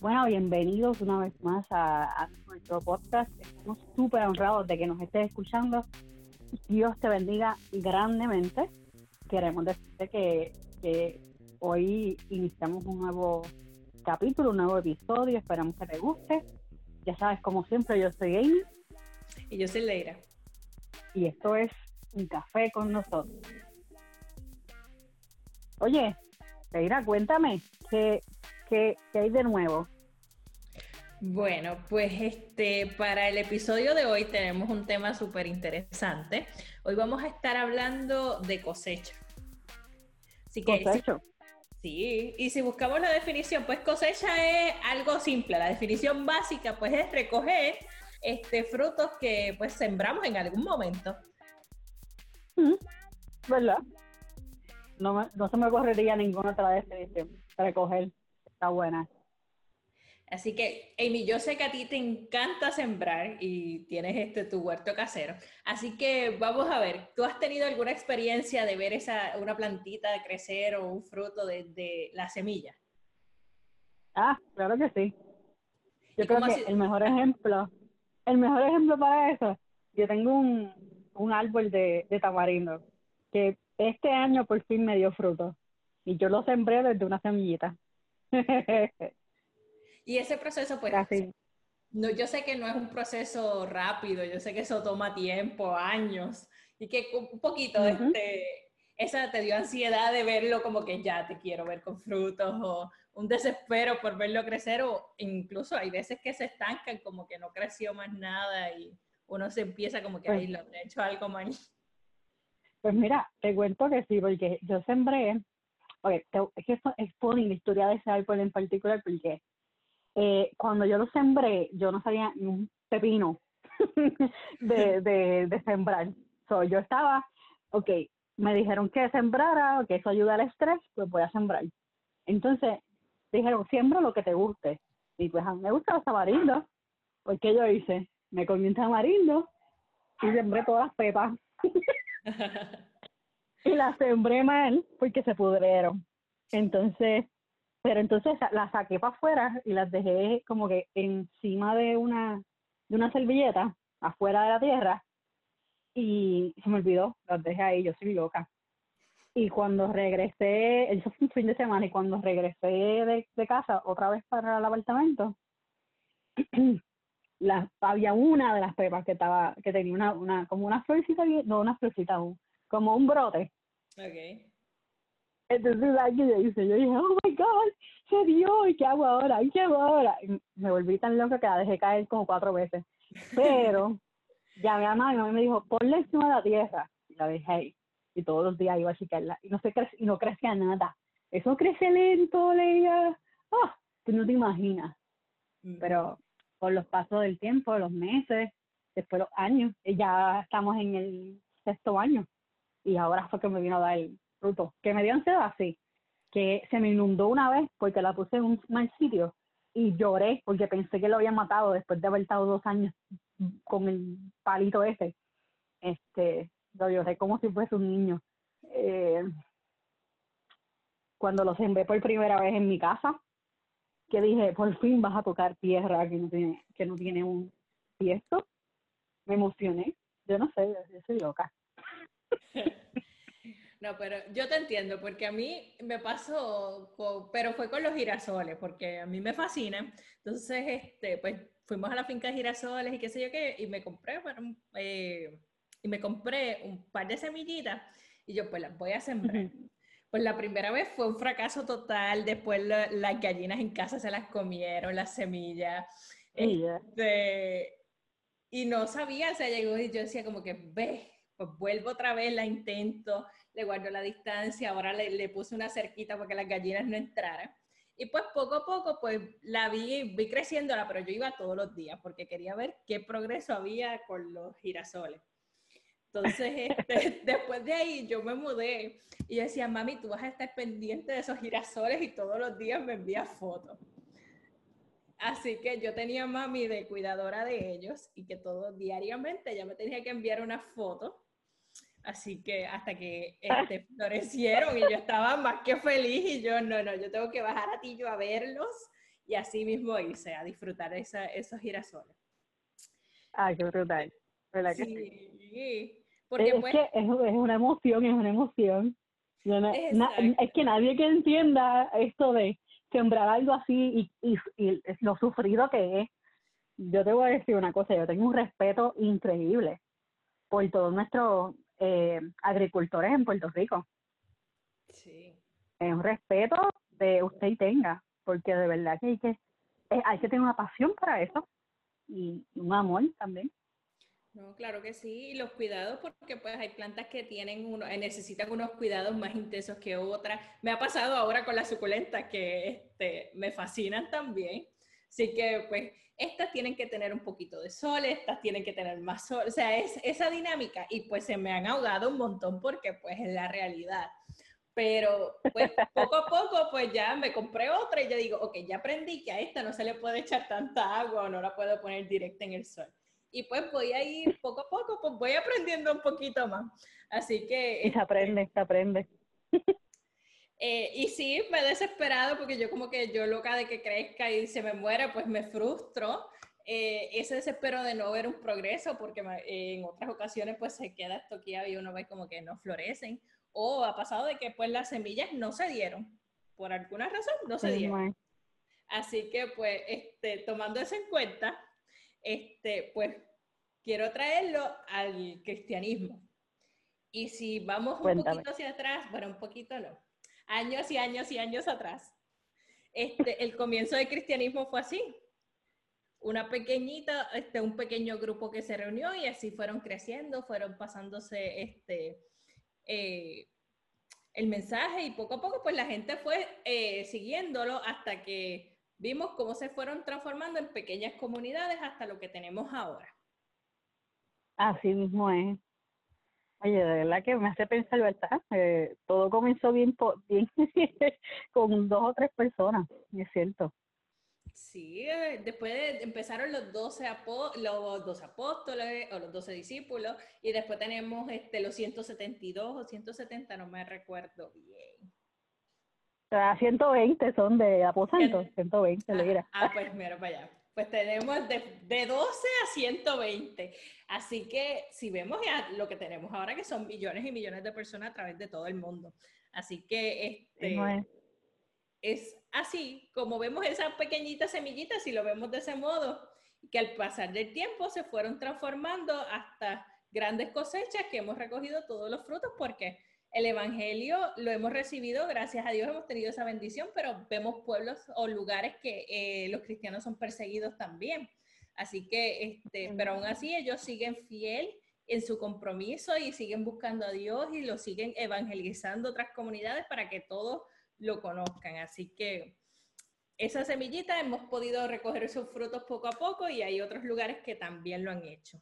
Bueno, bienvenidos una vez más a, nuestro podcast. Estamos súper honrados de que nos estés escuchando. Dios te bendiga grandemente. Queremos decirte que, que hoy iniciamos un nuevo capítulo, un nuevo episodio. Esperamos que te guste. Ya sabes, como siempre, yo soy Amy. Y yo soy Leira. Y esto es Un Café con nosotros. Oye, Leira, cuéntame, ¿qué, qué, qué hay de nuevo? Bueno, pues este, para el episodio de hoy tenemos un tema súper interesante. Hoy vamos a estar hablando de cosecha. Así que, cosecha. Sí, y si buscamos la definición, pues cosecha es algo simple. La definición básica, pues, es recoger este, frutos que, pues, sembramos en algún momento. ¿Verdad? No, no se me ocurriría ninguna otra definición. Recoger. Está buena. Así que, Amy, yo sé que a ti te encanta sembrar y tienes este tu huerto casero. Así que vamos a ver, ¿tú has tenido alguna experiencia de ver esa, una plantita crecer o un fruto de, la semilla? Ah, claro que sí. Yo creo que el mejor ejemplo, el mejor ejemplo para eso, yo tengo un, un árbol de, de tamarindo que este año por fin me dio fruto y yo lo sembré desde una semillita. Y ese proceso, pues, no, yo sé que no es un proceso rápido, yo sé que eso toma tiempo, años, y que un poquito, este, esa te dio ansiedad de verlo como que ya te quiero ver con frutos, o un desespero por verlo crecer, o incluso hay veces que se estancan, como que no creció más nada y uno se empieza como que, pues, lo he hecho algo mal. Pues mira, te cuento que sí, porque yo sembré, oye, es que esto es por la historia de ese árbol en particular, porque eh, cuando yo lo sembré, yo no sabía ni un pepino de, de, sembrar. So, yo estaba, ok, me dijeron que sembrara, que eso ayuda al estrés, pues voy a sembrar. Entonces, dijeron, siembra lo que te guste. Y pues a mí me gusta los tamarindos. Pues, ¿qué yo hice? Me comí un tamarindo y sembré todas las pepas. y las sembré mal porque se pudrieron. Entonces, pero entonces las saqué para afuera y las dejé como que encima de una, de una servilleta, afuera de la tierra, y se me olvidó, las dejé ahí, yo soy loca. Y cuando regresé, eso fue un fin de semana, y cuando regresé de, de casa otra vez para el apartamento, la, había una de las pepas que estaba, que tenía una, una como una florcita, no una florcita, como un brote. Okay. Entonces alguien le dice, yo dije, oh my God, se dio, ¿y qué hago ahora? ¿Y qué hago ahora? Y me volví tan loca que la dejé caer como cuatro veces. Pero llamé a mamá y mamá me dijo, ponle encima de la tierra. Y la dejé ahí. Y todos los días iba a chicarla. Y no, se y no crecía nada. Eso crece lento, leía. Oh, tú no te imaginas. Mm. Pero por los pasos del tiempo, los meses, después los años, ya estamos en el sexto año. Y ahora fue que me vino a dar el fruto, que me dio ansiedad, así que se me inundó una vez porque la puse en un mal sitio y lloré porque pensé que lo había matado después de haber estado dos años con el palito ese. Este, lo lloré como si fuese un niño. Eh, cuando lo sembré por primera vez en mi casa, que dije, por fin vas a tocar tierra que no tiene, que no tiene un tiesto, me emocioné. Yo no sé, yo soy loca. No, pero yo te entiendo, porque a mí me pasó, pero fue con los girasoles, porque a mí me fascinan. Entonces, este, pues fuimos a la finca de girasoles y qué sé yo qué, y me compré, bueno, eh, y me compré un par de semillitas y yo pues las voy a sembrar. Pues la primera vez fue un fracaso total, después las gallinas en casa se las comieron, las semillas. Este, y no sabía, o sea, llegó y yo decía como que, ve, pues vuelvo otra vez, la intento, le guardo la distancia, ahora le, le puse una cerquita para que las gallinas no entraran. Y pues poco a poco, pues la vi, vi creciéndola, pero yo iba todos los días porque quería ver qué progreso había con los girasoles. Entonces, este, después de ahí yo me mudé y yo decía, mami, tú vas a estar pendiente de esos girasoles y todos los días me envías fotos. Así que yo tenía mami de cuidadora de ellos y que todo diariamente ella me tenía que enviar una foto Así que hasta que este, florecieron y yo estaba más que feliz y yo, no, no, yo tengo que bajar a Tillo a verlos y así mismo hice, a disfrutar esa, esos girasoles. Ay, qué brutal. ¿Verdad sí, sí? Porque es pues, que es, es, una emoción, es una emoción. es que nadie que entienda esto de sembrar algo así y, y, y, lo sufrido que es. Yo te voy a decir una cosa, yo tengo un respeto increíble por todos nuestros eh, agricultores en Puerto Rico. Sí. Es un respeto de usted y tenga, porque de verdad que hay que, eh, hay que tener una pasión para eso y un amor también. No, claro que sí, y los cuidados, porque pues hay plantas que tienen uno, eh, necesitan unos cuidados más intensos que otras. Me ha pasado ahora con las suculentas que este, me fascinan también. Así que pues estas tienen que tener un poquito de sol, estas tienen que tener más sol, o sea, es esa dinámica y pues se me han ahogado un montón porque pues es la realidad. Pero pues poco a poco pues ya me compré otra y ya digo, ok, ya aprendí que a esta no se le puede echar tanta agua o no la puedo poner directa en el sol y pues voy a ir poco a poco, pues voy aprendiendo un poquito más. Así que... Y se aprende, se aprende. Eh, y sí, me he desesperado porque yo como que yo loca de que crezca y se me muera, pues me frustro. Eh, ese desespero de no ver un progreso, porque en otras ocasiones pues se queda estoqueado y uno ve como que no florecen. O ha pasado de que pues las semillas no se dieron. Por alguna razón no se dieron. Así que pues este, tomando eso en cuenta, este, pues quiero traerlo al cristianismo. Y si vamos un poquito hacia atrás, bueno, un poquito no, años y años y años atrás, este, el comienzo del cristianismo fue así. Una pequeñita, este, un pequeño grupo que se reunió y así fueron creciendo, fueron pasándose este, eh, el mensaje y poco a poco pues la gente fue eh, siguiéndolo hasta que vimos cómo se fueron transformando en pequeñas comunidades hasta lo que tenemos ahora. Así mismo es. Oye, de verdad que me hace pensar, ¿verdad? Eh, todo comenzó bien, bien con dos o tres personas, es cierto. Sí, eh, después empezaron los 12, los 12 apóstoles o los 12 discípulos y después tenemos este, los 172 o 170, no me recuerdo bien. A 120 son de aposento, 120 le dirá. Ah, pues mira para allá. Pues tenemos de, de, 12 a 120. Así que si vemos ya lo que tenemos ahora, que son millones y millones de personas a través de todo el mundo. Así que este, es así, como vemos esas pequeñitas semillitas, si lo vemos de ese modo, que al pasar del tiempo se fueron transformando hasta grandes cosechas que hemos recogido todos los frutos porque el Evangelio lo hemos recibido, gracias a Dios hemos tenido esa bendición, pero vemos pueblos o lugares que eh, los cristianos son perseguidos también. Así que, este, pero aún así ellos siguen fiel en su compromiso y siguen buscando a Dios y lo siguen evangelizando otras comunidades para que todos lo conozcan. Así que esa semillita hemos podido recoger sus frutos poco a poco y hay otros lugares que también lo han hecho.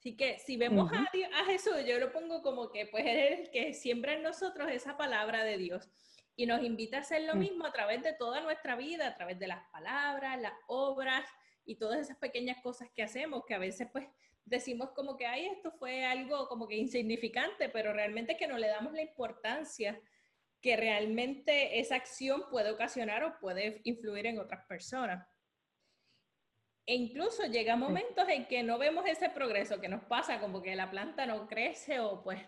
Así que si vemos a, a, Jesús, yo lo pongo como que pues es el que siembra en nosotros esa palabra de Dios. Y nos invita a hacer lo mismo a través de toda nuestra vida, a través de las palabras, las obras y todas esas pequeñas cosas que hacemos que a veces pues decimos como que, ay, esto fue algo como que insignificante, pero realmente que no le damos la importancia que realmente esa acción puede ocasionar o puede influir en otras personas. E incluso llega momentos en que no vemos ese progreso que nos pasa, como que la planta no crece o pues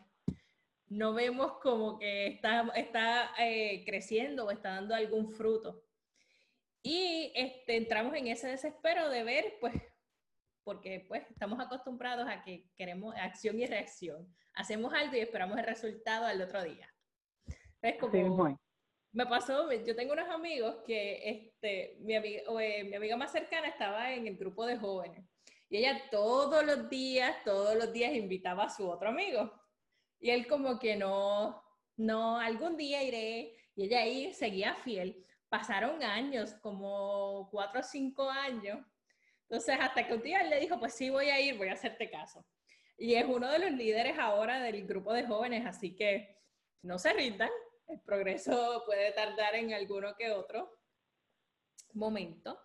no vemos como que está, está eh, creciendo o está dando algún fruto. Y este, entramos en ese desespero de ver, pues, porque pues estamos acostumbrados a que queremos acción y reacción. Hacemos algo y esperamos el resultado al otro día. Es como, me pasó, yo tengo unos amigos que este, mi, amiga, eh, mi amiga más cercana estaba en el grupo de jóvenes y ella todos los días, todos los días invitaba a su otro amigo. Y él como que no, no, algún día iré. Y ella ahí seguía fiel. Pasaron años, como cuatro o cinco años. Entonces, hasta que un día le dijo, pues sí, voy a ir, voy a hacerte caso. Y es uno de los líderes ahora del grupo de jóvenes, así que no se rindan, el progreso puede tardar en alguno que otro momento,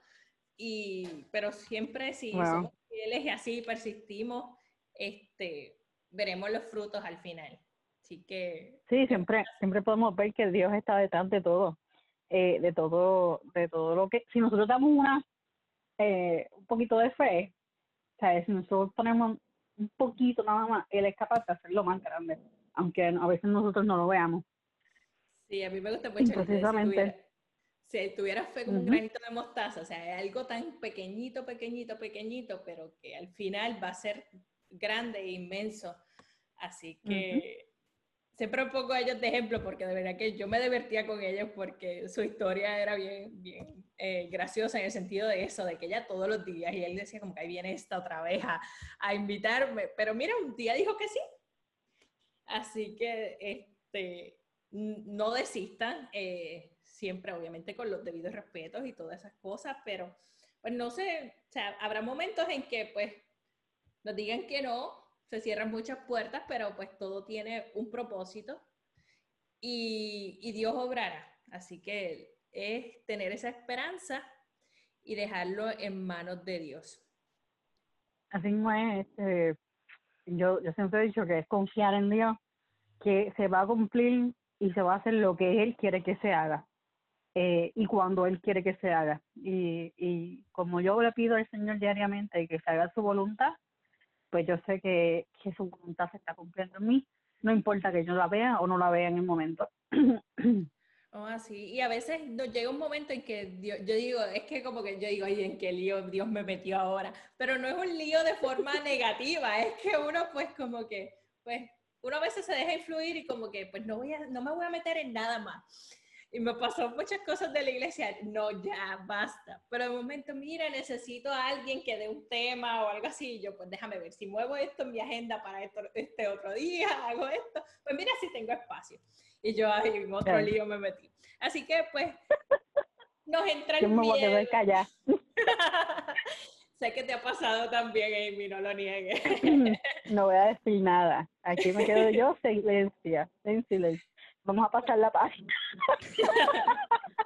y, pero siempre si somos fieles y así persistimos, este, veremos los frutos al final. Así que... Sí, siempre, siempre podemos ver que Dios está detrás de todo. eh, de todo, de todo lo que, si nosotros damos una, eh, un poquito de fe, o sea, si nosotros ponemos un poquito nada más, él es capaz de hacerlo más grande, aunque a veces nosotros no lo veamos. Sí, a mí me gusta mucho. Precisamente. Si tuvieras fe como un granito de mostaza, o sea, es algo tan pequeñito, pequeñito, pequeñito, pero que al final va a ser grande e inmenso. Así que siempre pongo a ellos de ejemplo porque de verdad que yo me divertía con ellos porque su historia era bien, bien eh, graciosa en el sentido de eso, de que ella todos los días, y él decía como que ahí viene esta otra vez a, invitarme, pero mira, un día dijo que sí. Así que este, no desistan, eh, siempre obviamente con los debidos respetos y todas esas cosas, pero pues no sé, habrá momentos en que pues nos digan que no, se cierran muchas puertas, pero pues todo tiene un propósito y, Dios obrará. Así que es tener esa esperanza y dejarlo en manos de Dios. Así es, este, yo siempre he dicho que es confiar en Dios, que se va a cumplir y se va a hacer lo que Él quiere que se haga eh, y cuando Él quiere que se haga. Y, y como yo le pido al Señor diariamente que se haga su voluntad, pues yo sé que, que su voluntad se está cumpliendo en mí, no importa que yo la vea o no la vea en el momento. Oh, así. Y a veces nos llega un momento en que yo digo, es que como que yo digo, ay, ¿en qué lío Dios me metió ahora? Pero no es un lío de forma negativa, es que uno pues como que, pues, uno a veces se deja influir y como que, pues no voy a, no me voy a meter en nada más y me pasó muchas cosas de la iglesia, no, ya, basta. Pero de momento, mira, necesito a alguien que dé un tema o algo así. yo, pues déjame ver, si muevo esto en mi agenda para esto, este otro día, hago esto, pues mira si tengo espacio. Y yo ahí en otro lío me metí. Así que, pues, nos entra el miedo. sé que te ha pasado también, Amy, no lo niegues. no voy a decir nada. Aquí me quedo yo, silencia, en silencio. Vamos a pasar la página.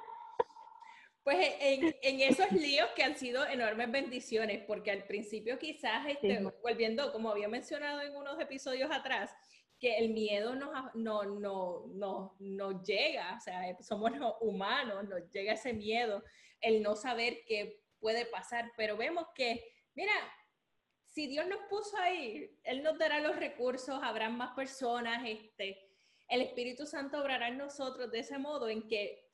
Pues en, en, esos líos que han sido enormes bendiciones, porque al principio quizás, este, volviendo, como había mencionado en unos episodios atrás, que el miedo nos, no, no, no, nos llega, o sea, somos humanos, nos llega ese miedo, el no saber qué puede pasar, pero vemos que, mira, si Dios nos puso ahí, Él nos dará los recursos, habrá más personas, este, el Espíritu Santo obrará en nosotros de ese modo en que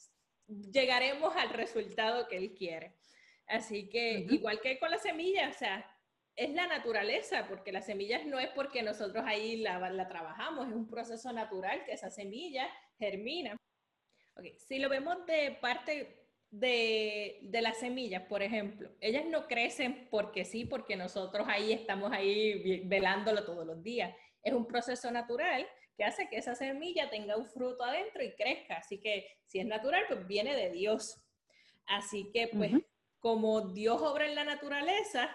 llegaremos al resultado que Él quiere. Así que igual que con la semilla, o sea, es la naturaleza, porque las semillas no es porque nosotros ahí la, la trabajamos, es un proceso natural que esa semilla germina. Okay. Si lo vemos de parte de, de, las semillas, por ejemplo, ellas no crecen porque sí, porque nosotros ahí estamos ahí velándolo todos los días. Es un proceso natural que hace que esa semilla tenga un fruto adentro y crezca. Así que si es natural, pues viene de Dios. Así que pues como Dios obra en la naturaleza,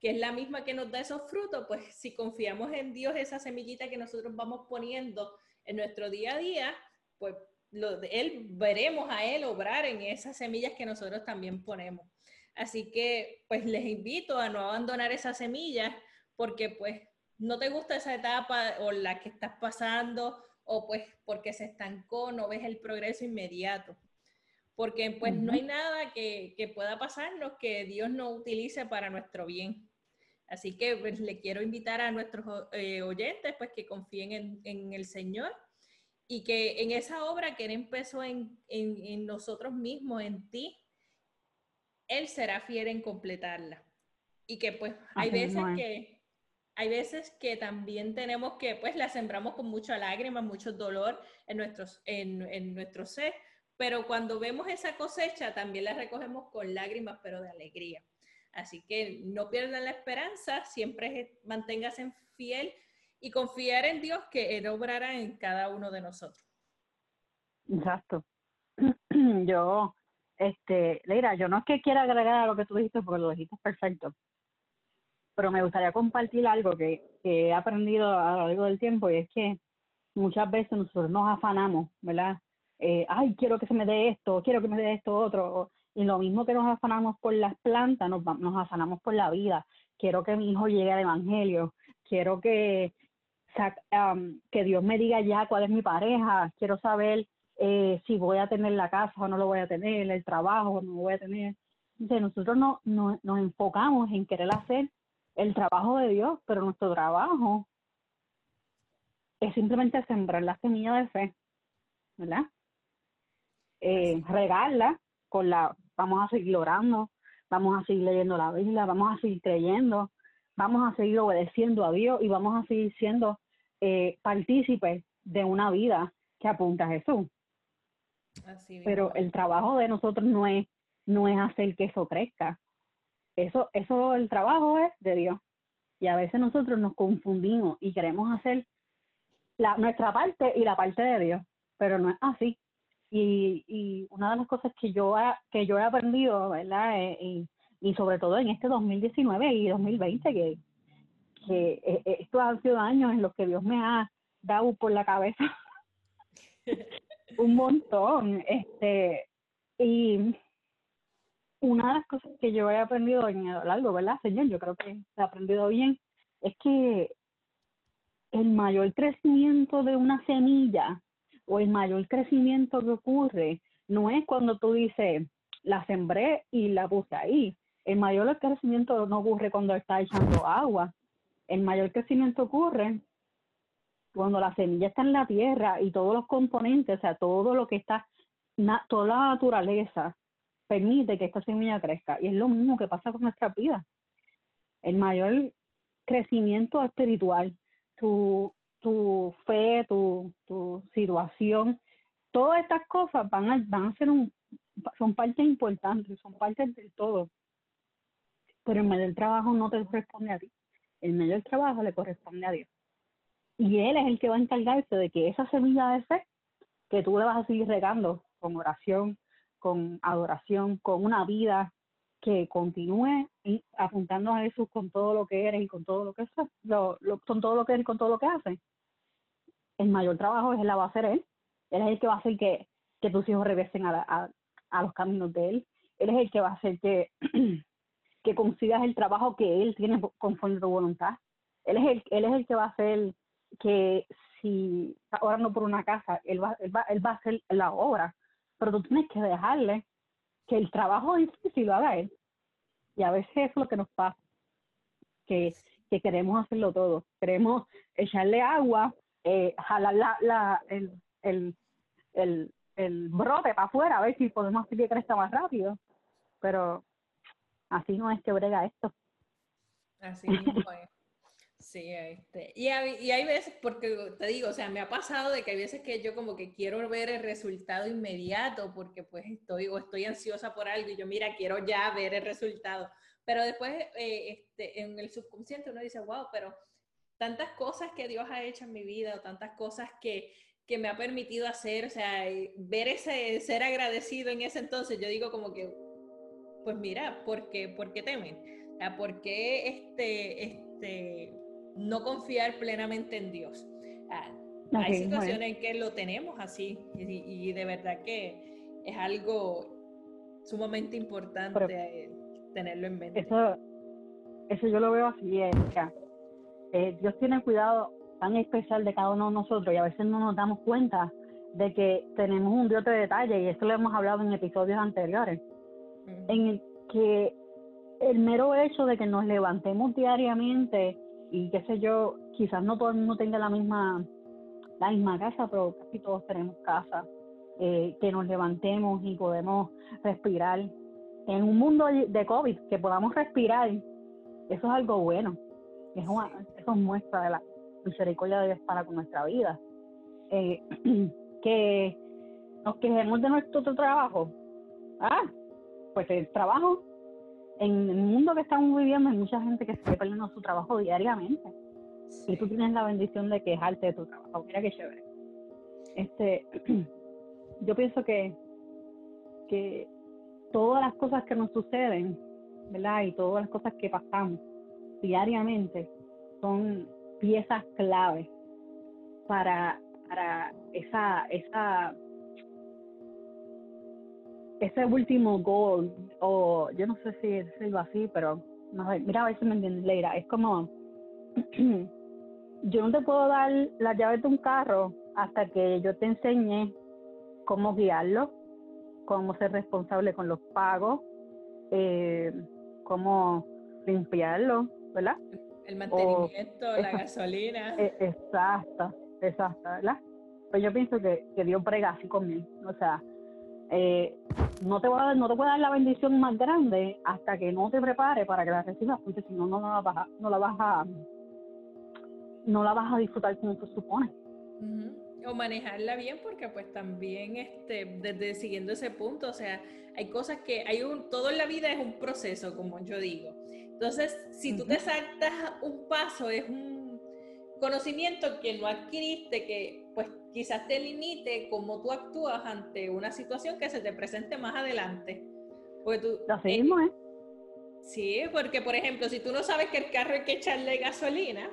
que es la misma que nos da esos frutos, pues si confiamos en Dios, esa semillita que nosotros vamos poniendo en nuestro día a día, pues lo, él veremos a Él obrar en esas semillas que nosotros también ponemos. Así que pues les invito a no abandonar esas semillas porque pues no te gusta esa etapa o la que estás pasando o pues porque se estancó, no ves el progreso inmediato. Porque pues no hay nada que, que, pueda pasarnos que Dios no utilice para nuestro bien. Así que pues, le quiero invitar a nuestros eh, oyentes pues que confíen en, en, el Señor y que en esa obra que Él empezó en, en, en nosotros mismos, en ti, Él será fiel en completarla. Y que pues hay veces que hay veces que también tenemos que, pues la sembramos con mucha lágrima, mucho dolor en, nuestros, en, en nuestro ser, pero cuando vemos esa cosecha también la recogemos con lágrimas, pero de alegría. Así que no pierdan la esperanza, siempre manténgase fiel y confiar en Dios que Él obrará en cada uno de nosotros. Exacto. Yo, este, Leira, yo no es que quiera agregar a lo que tú dijiste, porque lo dijiste perfecto, pero me gustaría compartir algo que, he aprendido a lo largo del tiempo y es que muchas veces nosotros nos afanamos, ¿verdad? Eh, ay, quiero que se me dé esto, quiero que me dé esto otro. Y lo mismo que nos afanamos por las plantas, nos, nos afanamos por la vida. Quiero que mi hijo llegue al Evangelio, quiero que, que Dios me diga ya cuál es mi pareja, quiero saber eh, si voy a tener la casa o no lo voy a tener, el trabajo o no lo voy a tener. Entonces nosotros no, no, nos enfocamos en querer hacer el trabajo de Dios, pero nuestro trabajo es simplemente sembrar la semilla de fe, ¿verdad? Eh, regarla con la, vamos a seguir orando, vamos a seguir leyendo la Biblia, vamos a seguir creyendo, vamos a seguir obedeciendo a Dios y vamos a seguir siendo eh, partícipes de una vida que apunta a Jesús. Pero el trabajo de nosotros no es, no es hacer que eso crezca. Eso, eso, el trabajo es de Dios. Y a veces nosotros nos confundimos y queremos hacer la, nuestra parte y la parte de Dios, pero no es así. Y, y una de las cosas que yo, que yo he aprendido, ¿verdad? Eh, y, y sobre todo en este 2019 y 2020, que, que eh, eh, estos han sido años en los que Dios me ha dado por la cabeza un montón. Este, y una de las cosas que yo he aprendido en lo largo, ¿verdad, señor? Yo creo que he aprendido bien, es que el mayor crecimiento de una semilla o el mayor crecimiento que ocurre no es cuando tú dices, la sembré y la puse ahí. El mayor crecimiento no ocurre cuando está echando agua. El mayor crecimiento ocurre cuando la semilla está en la tierra y todos los componentes, o sea, todo lo que está, toda la naturaleza permite que esta semilla crezca. Y es lo mismo que pasa con nuestra vida. El mayor crecimiento espiritual, tu, tu fe, tu, tu situación, todas estas cosas van a, van a ser un, son parte importante, son parte del todo. Pero el mayor trabajo no te corresponde a ti. El mayor trabajo le corresponde a Dios. Y Él es el que va a encargarse de que esa semilla de fe, que tú le vas a seguir regando con oración, con adoración, con una vida que continúe y apuntando a Jesús con todo lo que eres y con todo lo que es, lo, con todo lo que eres y con todo lo que hace. El mayor trabajo es la va a hacer él. Él es el que va a hacer que, que tus hijos regresen a, a, los caminos de él. Él es el que va a hacer que, que consigas el trabajo que él tiene conforme tu voluntad. Él es el, él es el que va a hacer que si está orando por una casa, él va, él va, él va a hacer la obra, pero tú tienes que dejarle que el trabajo difícil lo haga él. Y a veces es lo que nos pasa, que, que queremos hacerlo todo. Queremos echarle agua, eh, jalar la, la, el, el, el, el brote para afuera, a ver si podemos hacer que crezca más rápido. Pero así no es que brega esto. Así mismo es. Sí, este, y, hay, y hay veces, porque te digo, o sea, me ha pasado de que hay veces que yo como que quiero ver el resultado inmediato porque pues estoy o estoy ansiosa por algo y yo, mira, quiero ya ver el resultado. Pero después eh, este, en el subconsciente uno dice, wow, pero tantas cosas que Dios ha hecho en mi vida o tantas cosas que, que me ha permitido hacer, o sea, ver ese, ser agradecido en ese entonces, yo digo como que, pues mira, ¿por qué, ¿por qué temen? O sea, ¿por qué este, este, no confiar plenamente en Dios. Ah, hay situaciones en que lo tenemos así y, de verdad que es algo sumamente importante eh, tenerlo en mente. Eso, eso yo lo veo así, eh, eh, Dios tiene cuidado tan especial de cada uno de nosotros y a veces no nos damos cuenta de que tenemos un Dios de detalle y esto lo hemos hablado en episodios anteriores, en el que el mero hecho de que nos levantemos diariamente y qué sé yo, quizás no todo el mundo tenga la misma, la misma casa, pero casi todos tenemos casa, eh, que nos levantemos y podemos respirar. En un mundo de COVID, que podamos respirar, eso es algo bueno. Eso, eso muestra de la misericordia de Dios para con nuestra vida. Eh, que nos quejemos de nuestro trabajo. Ah, pues el trabajo en el mundo que estamos viviendo hay mucha gente que está perdiendo su trabajo diariamente. Y tú tienes la bendición de quejarte de tu trabajo. Mira qué chévere. Este, yo pienso que, que todas las cosas que nos suceden, ¿verdad? Y todas las cosas que pasamos diariamente son piezas clave para, para esa, esa ese último gol, o yo no sé si decirlo así, pero mira a ver si me entiendes, Leira. Es como, yo no te puedo dar la llave de un carro hasta que yo te enseñe cómo guiarlo, cómo ser responsable con los pagos, eh, cómo limpiarlo, ¿verdad? El mantenimiento, la gasolina. E, exacto, exacto, ¿verdad? Pues yo pienso que, que Dios brega así conmigo. O sea, eh, no te voy a dar, no te voy a dar la bendición más grande hasta que no te prepares para que la recibas, porque si no, no la vas a, no la vas a, no la vas a disfrutar como se supone. O manejarla bien, porque pues también, este, desde siguiendo ese punto, o sea, hay cosas que hay un, todo en la vida es un proceso, como yo digo. Entonces, si tú te saltas un paso, es un conocimiento que no adquiriste, que pues quizás te limite cómo tú actúas ante una situación que se te presente más adelante. Porque tú, Lo seguimos, ¿eh? Sí, porque por ejemplo, si tú no sabes que el carro hay que echarle gasolina,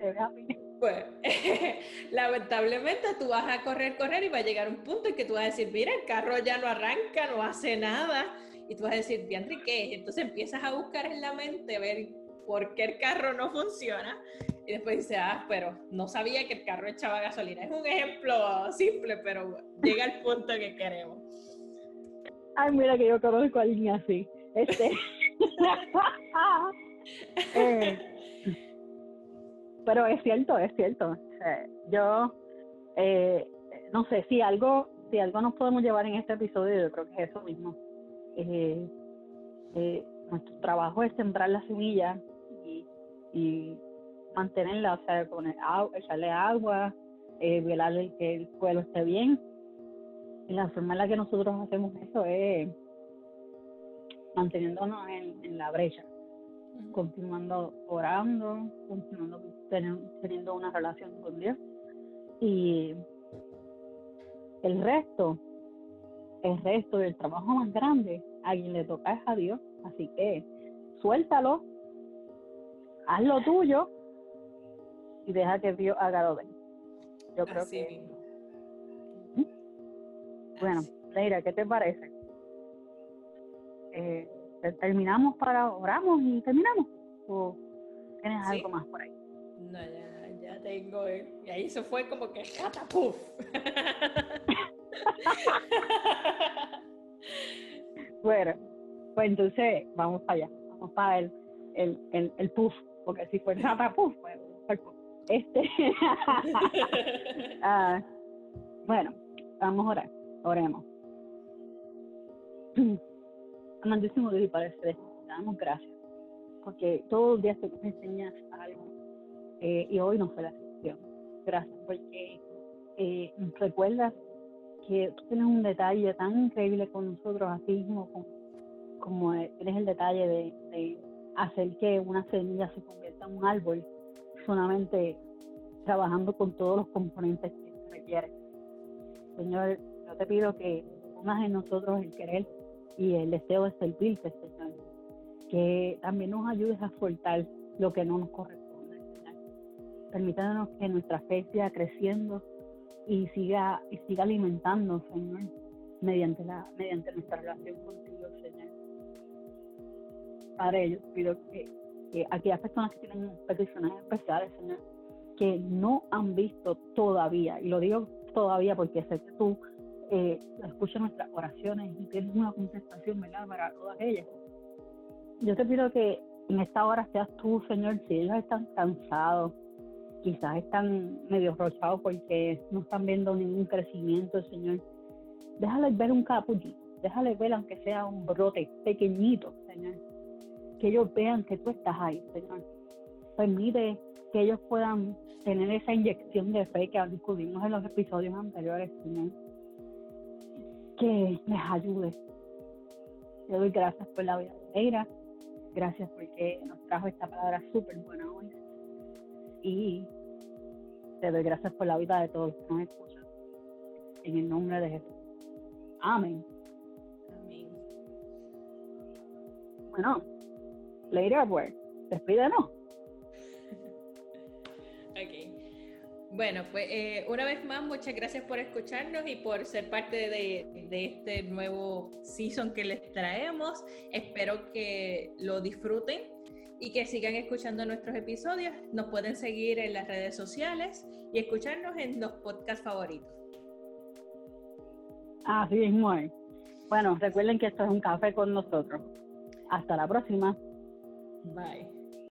pues lamentablemente tú vas a correr, correr y va a llegar un punto en que tú vas a decir, mira, el carro ya no arranca, no hace nada. Y tú vas a decir, bien, ¿qué Entonces empiezas a buscar en la mente, a ver por qué el carro no funciona. Y después dices, ah, pero no sabía que el carro echaba gasolina. Es un ejemplo simple, pero llega al punto que queremos. Ay, mira que yo conozco a alguien así. Este. Eh, pero es cierto, es cierto. yo eh, no sé si algo, si algo nos podemos llevar en este episodio, yo creo que es eso mismo. Eh, eh, nuestro trabajo es sembrar la semilla y, mantenerla, o sea, poner agua, echarle agua, eh, velar que el suelo esté bien. Y la forma en la que nosotros hacemos eso es manteniéndonos en, en la brecha continuando orando, continuando teniendo una relación con Dios. Y el resto, el resto del trabajo más grande, a quien le toca es a Dios. Así que suéltalo, haz lo tuyo y deja que Dios haga lo de él. Yo creo que. ¿Mm? Bueno, Leira, ¿qué te parece? Eh, terminamos para, oramos y terminamos. ¿O tienes algo más por ahí? No, ya, ya tengo. Eh. Y ahí se fue como que catapuf. bueno, pues entonces vamos para allá. Vamos para el, el, el, el puff. Porque si fue catapuf, pues este. ah, bueno, vamos a orar. Oremos. Amantísimo Dios y Padre te damos gracias, porque todos los días tú me enseñas algo eh, y hoy no fue la excepción. Gracias, porque eh, recuerdas que tú tienes un detalle tan increíble con nosotros, así mismo como, como tienes el detalle de, de hacer que una semilla se convierta en un árbol, solamente trabajando con todos los componentes que requiere. Señor, yo te pido que pongas en nosotros el querer y el deseo de servirte, Señor. Que también nos ayudes a soltar lo que no nos corresponde, Señor. Permítanos que nuestra fe siga creciendo y siga, y siga alimentando, Señor, mediante, la, mediante nuestra relación contigo. Padre, yo pido que, que aquellas personas que tienen peticiones especiales, Señor, que no han visto todavía, y lo digo todavía porque sé que tú eh, escucha nuestras oraciones y tienes una contestación, ¿verdad? Para todas ellas. Yo te pido que en esta hora seas tú, Señor, si ellos están cansados, quizás están medio rochados porque no están viendo ningún crecimiento, Señor. Déjales ver un capullito, déjales ver aunque sea un brote pequeñito, Señor. Que ellos vean que tú estás ahí, Señor. Permite que ellos puedan tener esa inyección de fe que discutimos en los episodios anteriores, Señor que les ayude. Te doy gracias por la vida de Eira. Gracias porque nos trajo esta palabra súper buena hoy. Y te doy gracias por la vida de todos los que nos escuchan. En el nombre de Jesús. Amén. Amén. Bueno, Leira, pues, despídenos. Bueno, pues eh, una vez más, muchas gracias por escucharnos y por ser parte de, este nuevo season que les traemos. Espero que lo disfruten y que sigan escuchando nuestros episodios. Nos pueden seguir en las redes sociales y escucharnos en los podcasts favoritos. Así es. Bueno, recuerden que esto es un café con nosotros. Hasta la próxima. Bye.